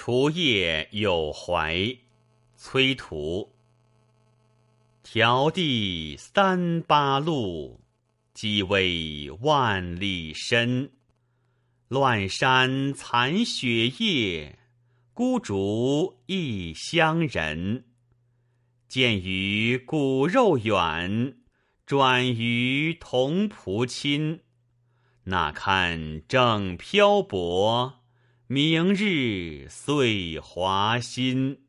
除夜有怀，崔涂。迢递三八路，积微万里深。乱山残雪夜，孤竹异乡人。见于骨肉远，转于同仆亲。那堪正漂泊，明日岁华新。